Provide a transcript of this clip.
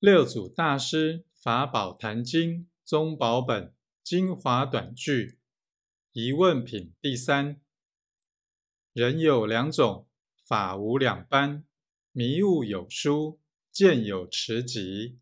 六祖大师法宝坛经宗宝本精华短句疑问品第三。人有两种法无两般迷悟有书见有持集